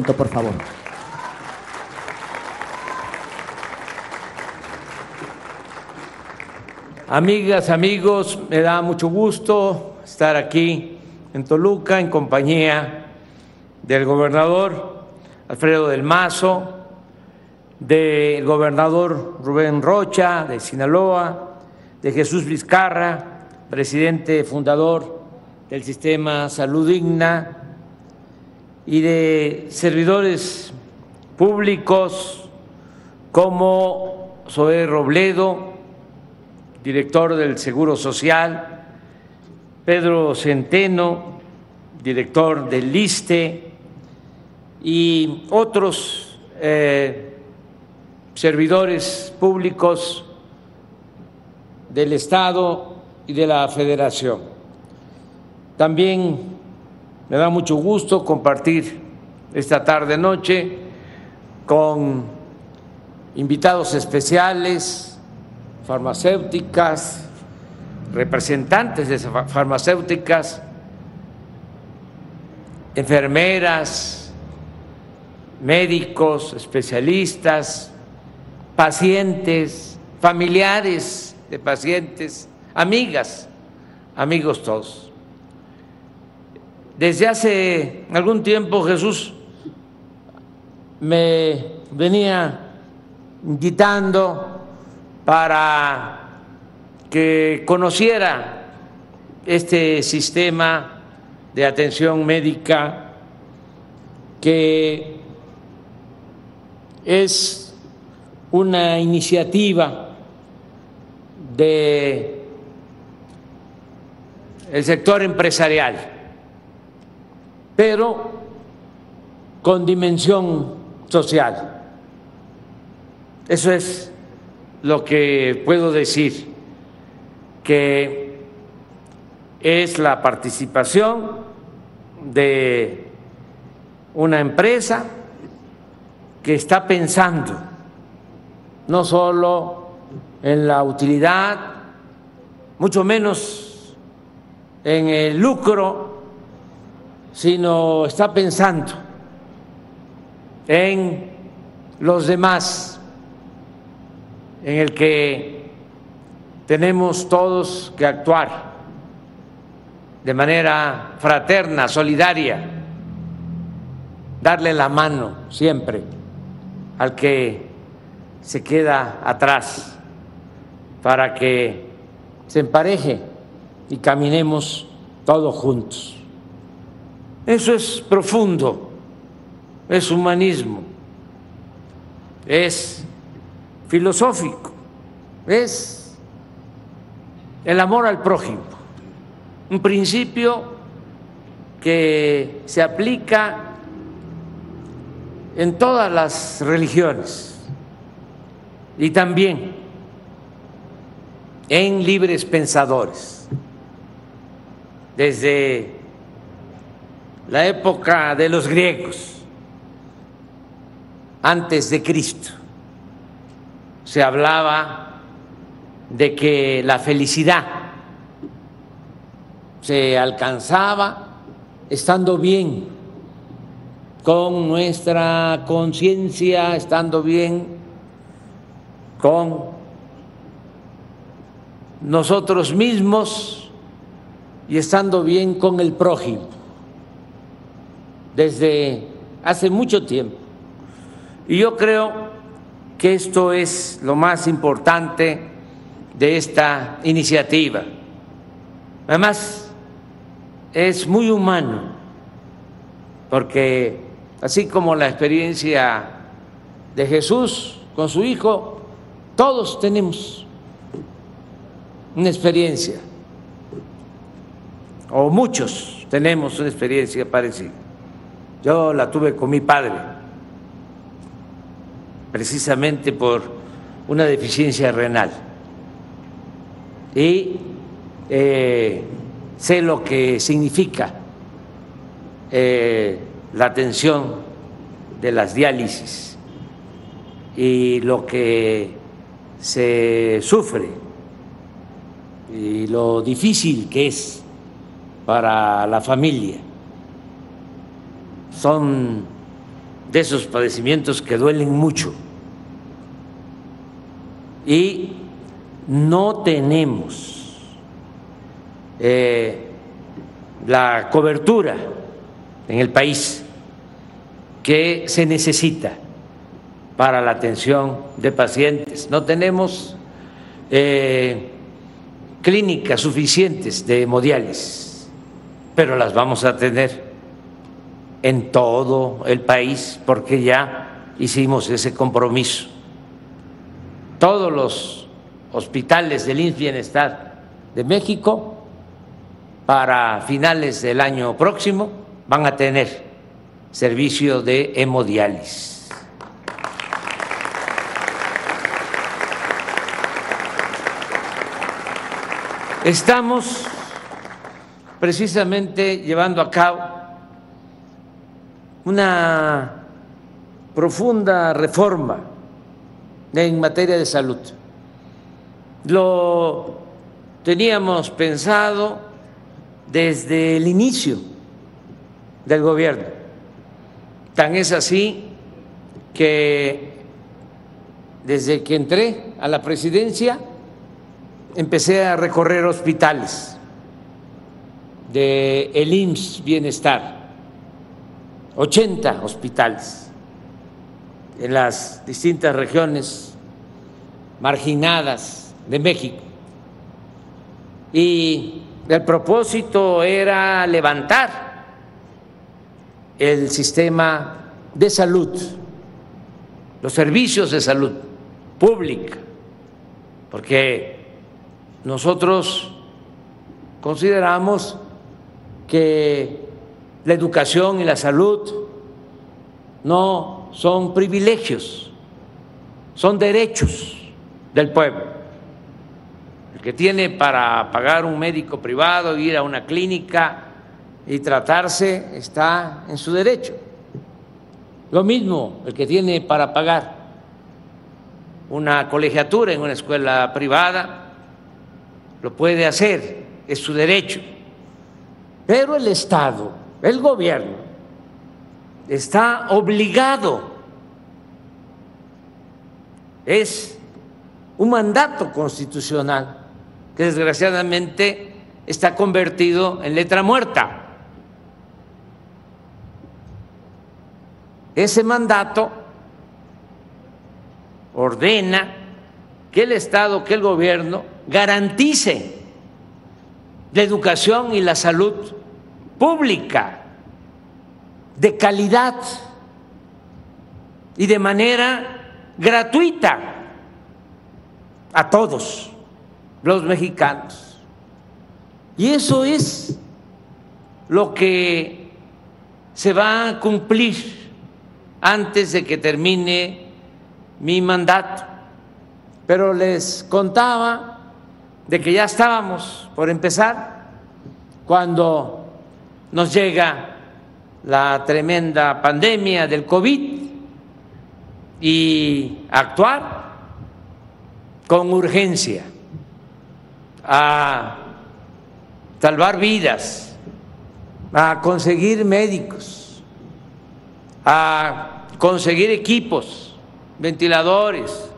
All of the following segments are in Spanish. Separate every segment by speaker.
Speaker 1: Por favor.
Speaker 2: Amigas, amigos, me da mucho gusto estar aquí en Toluca en compañía del gobernador Alfredo del Mazo, del gobernador Rubén Rocha de Sinaloa, de Jesús Vizcarra, presidente fundador del sistema Salud Digna, y de servidores públicos como Zoé Robledo, director del Seguro Social, Pedro Centeno, director del LISTE, y otros eh, servidores públicos del Estado y de la Federación. También me da mucho gusto compartir esta tarde noche con invitados especiales, farmacéuticas, representantes de farmacéuticas, enfermeras, médicos, especialistas, pacientes, familiares de pacientes, amigas, amigos todos. Desde hace algún tiempo Jesús me venía invitando para que conociera este sistema de atención médica que es una iniciativa de el sector empresarial, pero con dimensión social. Eso es lo que puedo decir, que es la participación de una empresa que está pensando no solo en la utilidad, mucho menos en el lucro, sino está pensando en los demás, en el que tenemos todos que actuar de manera fraterna, solidaria, darle la mano siempre al que se queda atrás para que se empareje y caminemos todos juntos. Eso es profundo, es humanismo, es filosófico, es el amor al prójimo, un principio que se aplica en todas las religiones y también en libres pensadores. Desde la época de los griegos, antes de Cristo, se hablaba de que la felicidad se alcanzaba estando bien con nuestra conciencia, estando bien con nosotros mismos y estando bien con el prójimo desde hace mucho tiempo. Y yo creo que esto es lo más importante de esta iniciativa. Además, es muy humano, porque así como la experiencia de Jesús con su Hijo, todos tenemos una experiencia, o muchos tenemos una experiencia parecida. Yo la tuve con mi padre, precisamente por una deficiencia renal. Y eh, sé lo que significa eh, la atención de las diálisis y lo que se sufre y lo difícil que es para la familia. Son de esos padecimientos que duelen mucho. Y no tenemos eh, la cobertura en el país que se necesita para la atención de pacientes. No tenemos eh, clínicas suficientes de hemodiálisis, pero las vamos a tener en todo el país porque ya hicimos ese compromiso. Todos los hospitales del INS Bienestar de México para finales del año próximo van a tener servicio de hemodiálisis. Estamos precisamente llevando a cabo una profunda reforma en materia de salud. Lo teníamos pensado desde el inicio del gobierno. Tan es así que desde que entré a la presidencia empecé a recorrer hospitales de el IMSS Bienestar, 80 hospitales en las distintas regiones marginadas de México. Y el propósito era levantar el sistema de salud, los servicios de salud pública, porque nosotros consideramos que la educación y la salud no son privilegios, son derechos del pueblo. El que tiene para pagar un médico privado, ir a una clínica y tratarse, está en su derecho. Lo mismo el que tiene para pagar una colegiatura en una escuela privada, lo puede hacer, es su derecho. Pero el Estado, el gobierno, está obligado, es un mandato constitucional que desgraciadamente está convertido en letra muerta. Ese mandato ordena que el Estado, que el gobierno garantice la educación y la salud pública de calidad y de manera gratuita a todos los mexicanos. Y eso es lo que se va a cumplir antes de que termine mi mandato. Pero les contaba de que ya estábamos por empezar cuando nos llega la tremenda pandemia del COVID y actuar con urgencia a salvar vidas, a conseguir médicos, a conseguir equipos, ventiladores,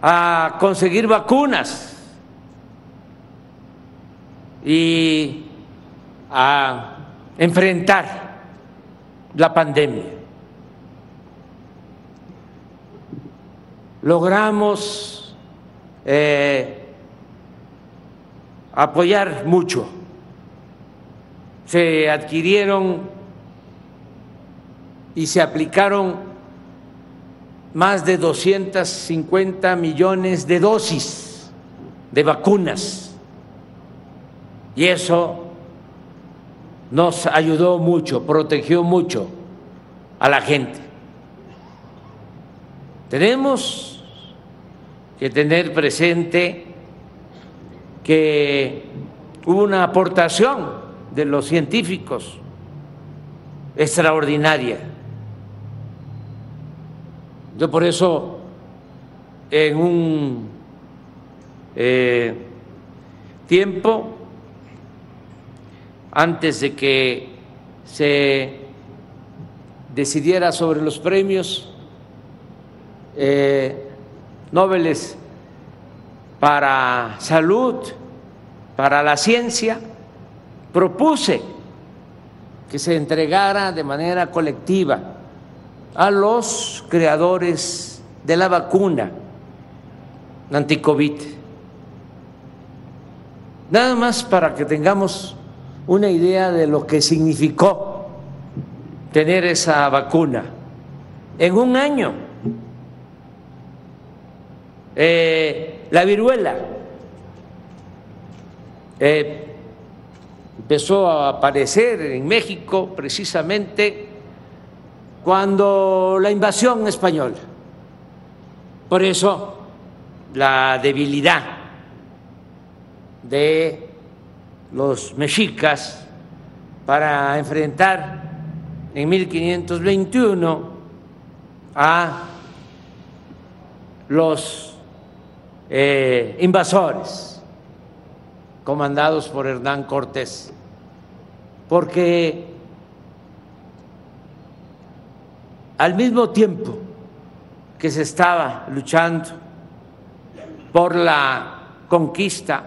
Speaker 2: a conseguir vacunas. Y a enfrentar la pandemia. Logramos eh, apoyar mucho. Se adquirieron y se aplicaron más de 250 millones de dosis de vacunas. Y eso nos ayudó mucho, protegió mucho a la gente. Tenemos que tener presente que hubo una aportación de los científicos extraordinaria yo por eso, en un eh, tiempo, antes de que se decidiera sobre los premios eh, para salud, para la ciencia, propuse que se entregara de manera colectiva a los creadores de la vacuna anticovid. Nada más para que tengamos una idea de lo que significó tener esa vacuna. En un año, eh, la viruela eh, empezó a aparecer en México precisamente cuando la invasión española. Por eso la debilidad de los mexicas para enfrentar en 1521 a los eh, invasores comandados por Hernán Cortés, porque al mismo tiempo que se estaba luchando por la conquista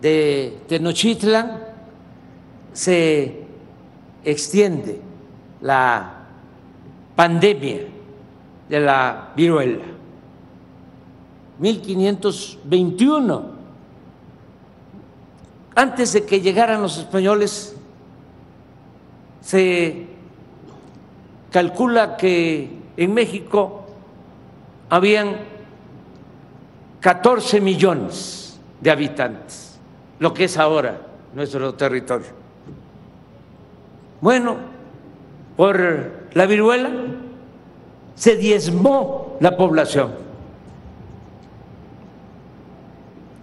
Speaker 2: de Tenochtitlan, se extiende la pandemia de la viruela. 1521. Antes de que llegaran los españoles, se calcula que en México habían 14 millones de habitantes, lo que es ahora nuestro territorio. Bueno, por la viruela se diezmó la población.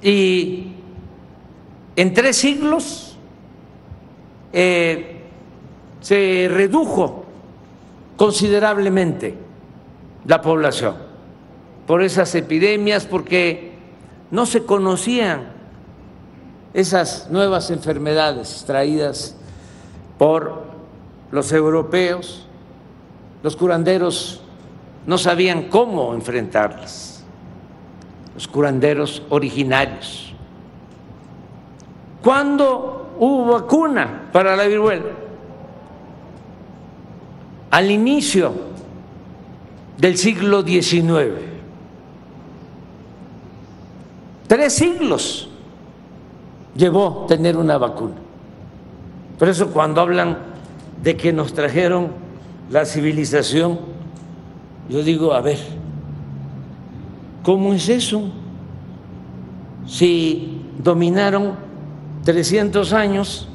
Speaker 2: Y en tres siglos eh, se redujo considerablemente la población por esas epidemias, porque no se conocían esas nuevas enfermedades traídas por los europeos, los curanderos no sabían cómo enfrentarlas, los curanderos originarios. ¿Cuándo hubo vacuna para la viruela? Al inicio del siglo XIX. Tres siglos llevó tener una vacuna. Por eso cuando hablan de que nos trajeron la civilización, yo digo, a ver, ¿cómo es eso? Si dominaron 300 años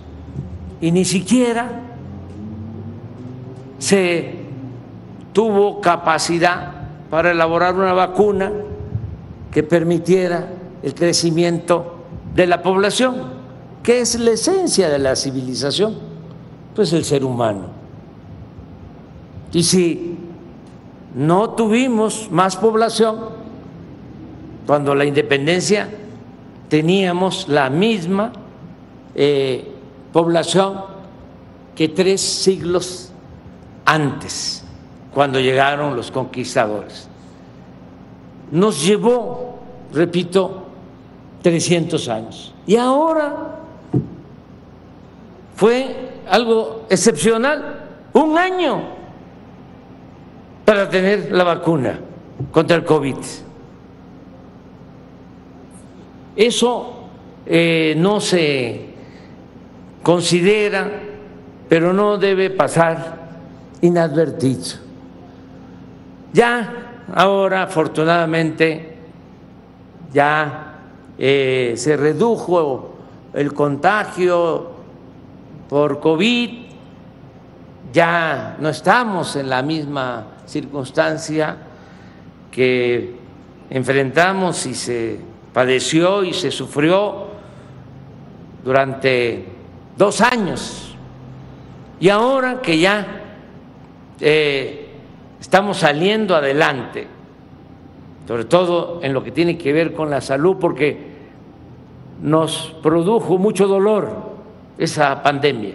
Speaker 2: y ni siquiera se tuvo capacidad para elaborar una vacuna que permitiera el crecimiento de la población, que es la esencia de la civilización, pues el ser humano. Y si no tuvimos más población, cuando la independencia teníamos la misma eh, población que tres siglos antes, cuando llegaron los conquistadores. Nos llevó, repito, 300 años. Y ahora fue algo excepcional, un año para tener la vacuna contra el COVID. Eso eh, no se considera, pero no debe pasar inadvertido. Ya ahora, afortunadamente, ya eh, se redujo el contagio por COVID, ya no estamos en la misma circunstancia que enfrentamos y se padeció y se sufrió durante dos años. Y ahora que ya eh, estamos saliendo adelante, sobre todo en lo que tiene que ver con la salud, porque nos produjo mucho dolor esa pandemia,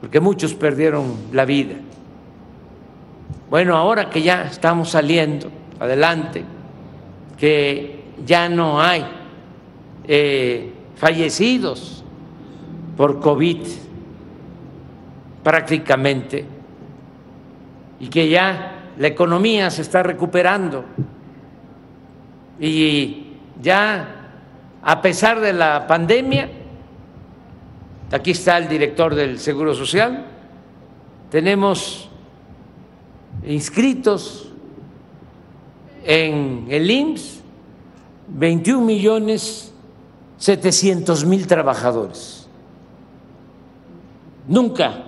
Speaker 2: porque muchos perdieron la vida. Bueno, ahora que ya estamos saliendo adelante, que ya no hay eh, fallecidos por COVID prácticamente y que ya la economía se está recuperando y ya a pesar de la pandemia, aquí está el director del Seguro Social, tenemos inscritos en el IMSS 21 millones 700 mil trabajadores. Nunca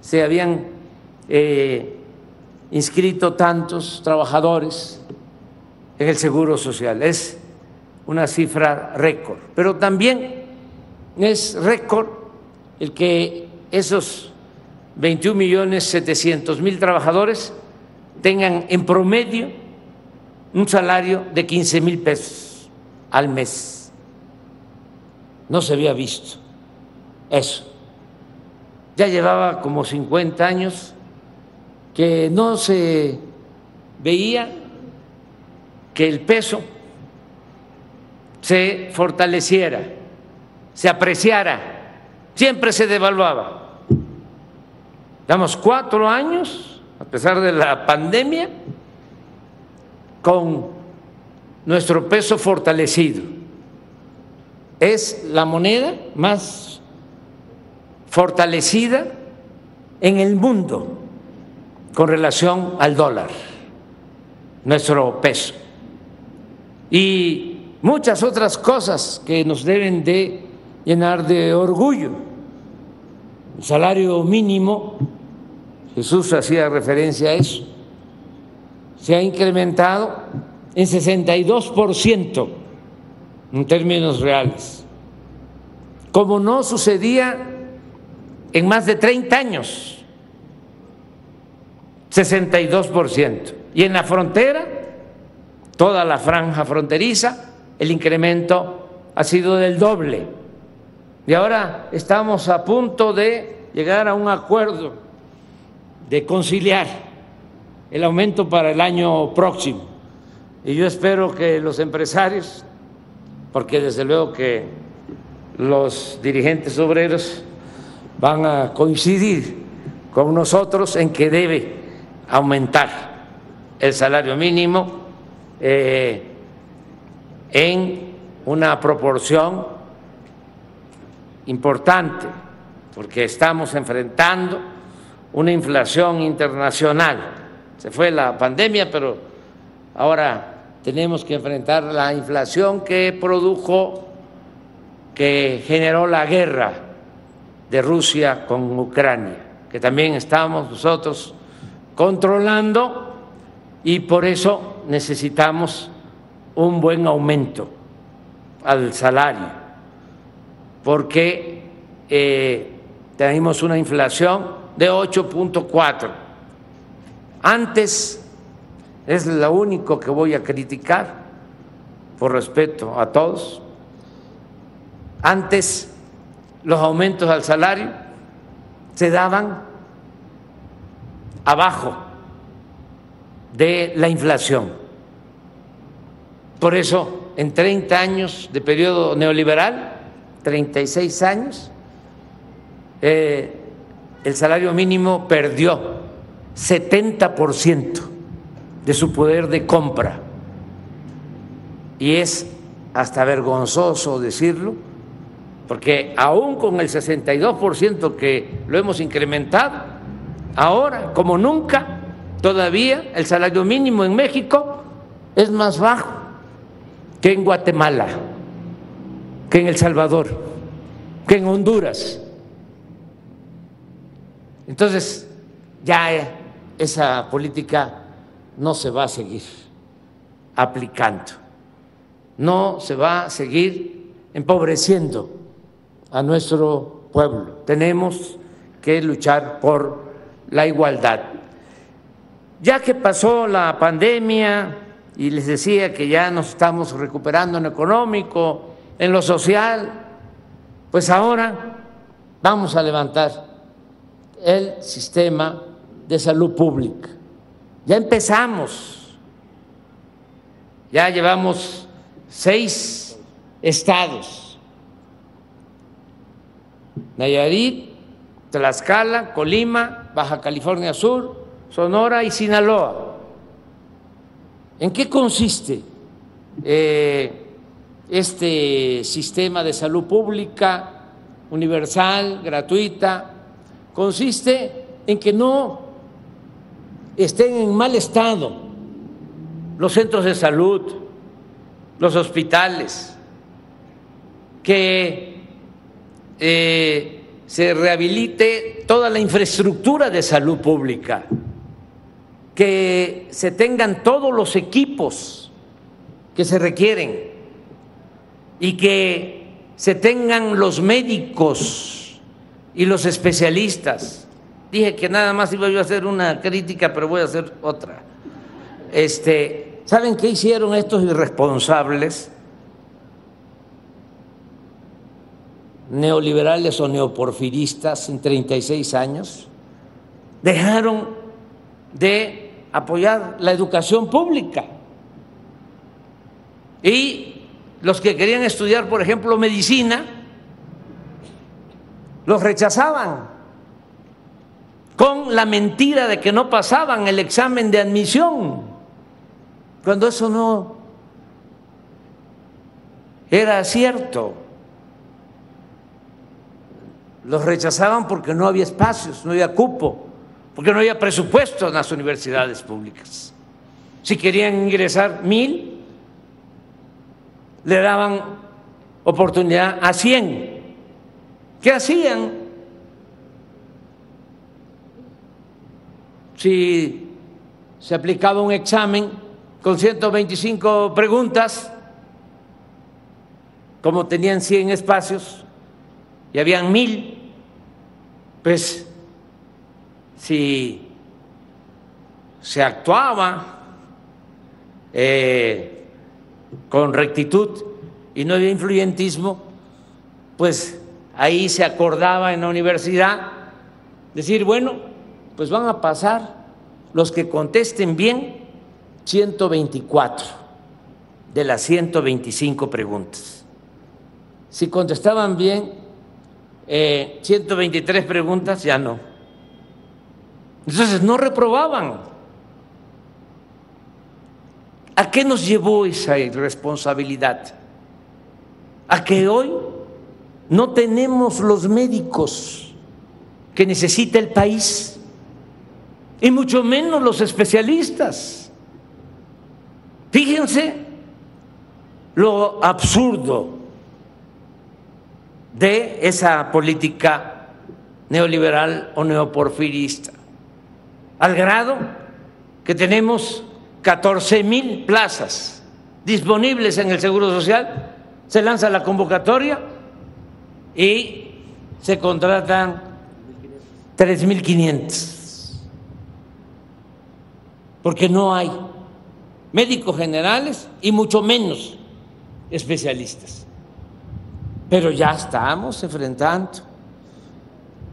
Speaker 2: se habían eh, inscrito tantos trabajadores en el Seguro Social. Es una cifra récord, pero también es récord el que esos 21 millones 700 mil trabajadores tengan en promedio un salario de 15 mil pesos al mes. No se había visto eso. Ya llevaba como 50 años que no se veía que el peso se fortaleciera, se apreciara, siempre se devaluaba. Damos cuatro años, a pesar de la pandemia, con nuestro peso fortalecido. Es la moneda más fortalecida en el mundo con relación al dólar, nuestro peso. Y muchas otras cosas que nos deben de llenar de orgullo. El salario mínimo, Jesús hacía referencia a eso, se ha incrementado en 62% en términos reales, como no sucedía en más de 30 años, 62%. Y en la frontera, toda la franja fronteriza, el incremento ha sido del doble. Y ahora estamos a punto de llegar a un acuerdo de conciliar el aumento para el año próximo. Y yo espero que los empresarios, porque desde luego que los dirigentes obreros van a coincidir con nosotros en que debe aumentar el salario mínimo. Eh, en una proporción importante, porque estamos enfrentando una inflación internacional. Se fue la pandemia, pero ahora tenemos que enfrentar la inflación que produjo, que generó la guerra de Rusia con Ucrania, que también estamos nosotros controlando y por eso necesitamos un buen aumento al salario, porque eh, tenemos una inflación de 8.4. Antes, es lo único que voy a criticar, por respeto a todos, antes los aumentos al salario se daban abajo de la inflación. Por eso, en 30 años de periodo neoliberal, 36 años, eh, el salario mínimo perdió 70% de su poder de compra. Y es hasta vergonzoso decirlo, porque aún con el 62% que lo hemos incrementado, ahora, como nunca, todavía el salario mínimo en México es más bajo que en Guatemala, que en El Salvador, que en Honduras. Entonces, ya esa política no se va a seguir aplicando, no se va a seguir empobreciendo a nuestro pueblo. Tenemos que luchar por la igualdad. Ya que pasó la pandemia, y les decía que ya nos estamos recuperando en lo económico, en lo social, pues ahora vamos a levantar el sistema de salud pública, Ya empezamos, ya llevamos seis estados, Nayarit, Tlaxcala, Colima, Baja California Sur, Sonora y Sinaloa. ¿En qué consiste eh, este sistema de salud pública universal, gratuita? Consiste en que no estén en mal estado los centros de salud, los hospitales, que eh, se rehabilite toda la infraestructura de salud pública, que se tengan todos los equipos que se requieren y que se tengan los médicos y los especialistas. Dije que nada más iba yo a hacer una crítica, pero voy a hacer otra. Este, ¿Saben qué hicieron estos irresponsables? neoliberales o neoporfiristas en 36 años, dejaron de apoyar la educación pública. Y los que querían estudiar, por ejemplo, medicina, los rechazaban con la mentira de que no pasaban el examen de admisión, cuando eso no era cierto. Los rechazaban porque no había espacios, no había cupo, porque no había presupuesto en las universidades públicas. Si querían ingresar mil, le daban oportunidad a cien. ¿Qué hacían? Si se aplicaba un examen con 125 preguntas, como tenían 100 espacios y habían mil, pues si se actuaba eh, con rectitud y no había influyentismo, pues ahí se acordaba en la universidad decir, bueno, pues van a pasar los que contesten bien 124 de las 125 preguntas. Si contestaban bien 123 preguntas, ya no. Entonces no reprobaban. ¿A qué nos llevó esa irresponsabilidad? A que hoy no tenemos los médicos que necesita el país, y mucho menos los especialistas. Fíjense lo absurdo de esa política neoliberal o neoporfirista, al grado que tenemos 14 mil plazas disponibles en el Seguro Social, se lanza la convocatoria y se contratan 3.500, porque no hay médicos generales y mucho menos especialistas. Pero ya estamos enfrentando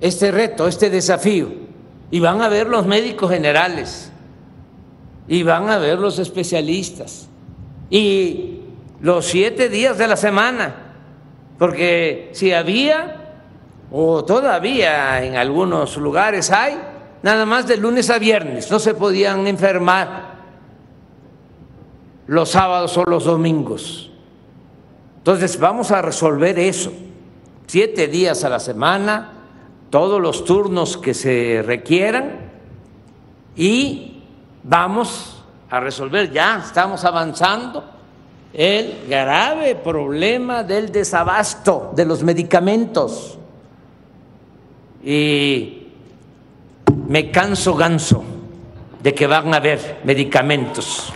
Speaker 2: este reto, este desafío, y van a ver los médicos generales, y van a ver los especialistas, y los siete días de la semana, porque si había, o todavía en algunos lugares hay, nada más de lunes a viernes, no se podían enfermar los sábados o los domingos. Entonces vamos a resolver eso. Siete días a la semana, todos los turnos que se requieran y vamos a resolver, ya estamos avanzando, el grave problema del desabasto de los medicamentos. Y me canso ganso de que van a haber medicamentos.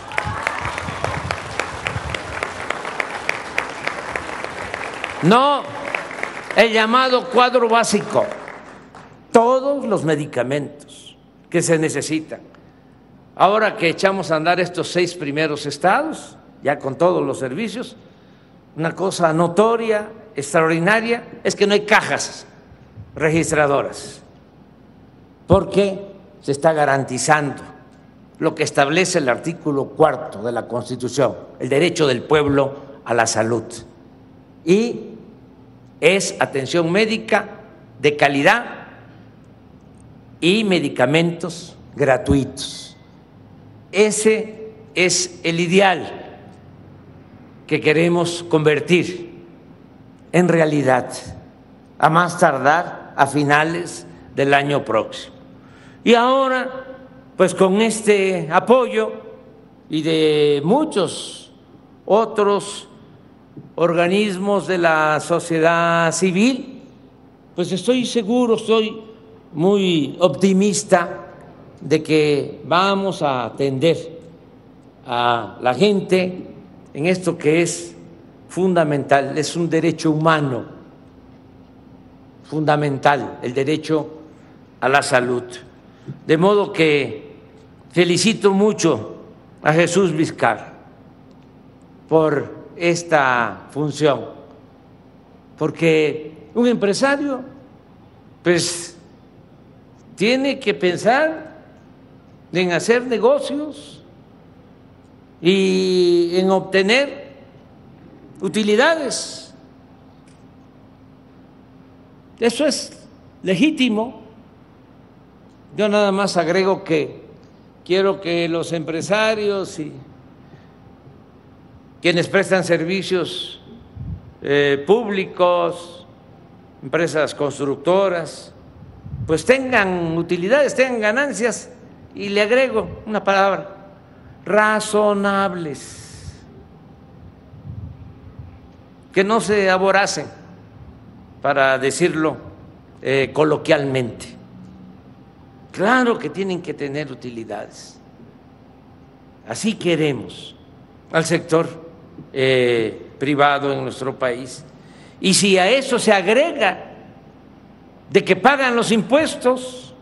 Speaker 2: No el llamado cuadro básico, los medicamentos que se necesitan. Ahora que echamos a andar estos seis primeros estados, ya con todos los servicios, una cosa notoria, extraordinaria, es que no hay cajas registradoras, porque se está garantizando lo que establece el artículo cuarto de la Constitución, el derecho del pueblo a la salud. Y es atención médica de calidad y medicamentos gratuitos. Ese es el ideal que queremos convertir en realidad, a más tardar a finales del año próximo. Y ahora, pues con este apoyo y de muchos otros organismos de la sociedad civil, pues estoy seguro, estoy muy optimista de que vamos a atender a la gente en esto que es fundamental, es un derecho humano fundamental, el derecho a la salud. De modo que felicito mucho a Jesús Vizcar por esta función, porque un empresario pues tiene que pensar en hacer negocios y en obtener utilidades. Eso es legítimo. Yo nada más agrego que quiero que los empresarios y quienes prestan servicios eh, públicos, empresas constructoras, pues tengan utilidades, tengan ganancias. Y le agrego una palabra, razonables, que no se aboracen, para decirlo eh, coloquialmente. Claro que tienen que tener utilidades. Así queremos al sector eh, privado en nuestro país. Y si a eso se agrega de que pagan los impuestos,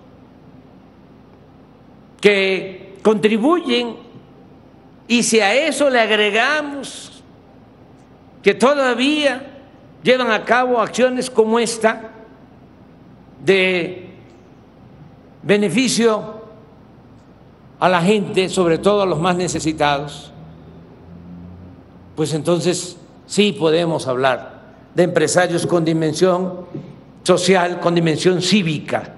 Speaker 2: que contribuyen y si a eso le agregamos que todavía llevan a cabo acciones como esta de beneficio a la gente, sobre todo a los más necesitados, pues entonces sí podemos hablar de empresarios con dimensión social, con dimensión cívica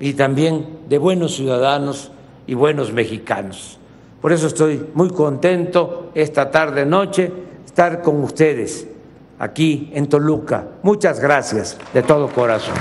Speaker 2: y también de buenos ciudadanos y buenos mexicanos. Por eso estoy muy contento esta tarde noche estar con ustedes aquí en Toluca. Muchas gracias de todo corazón.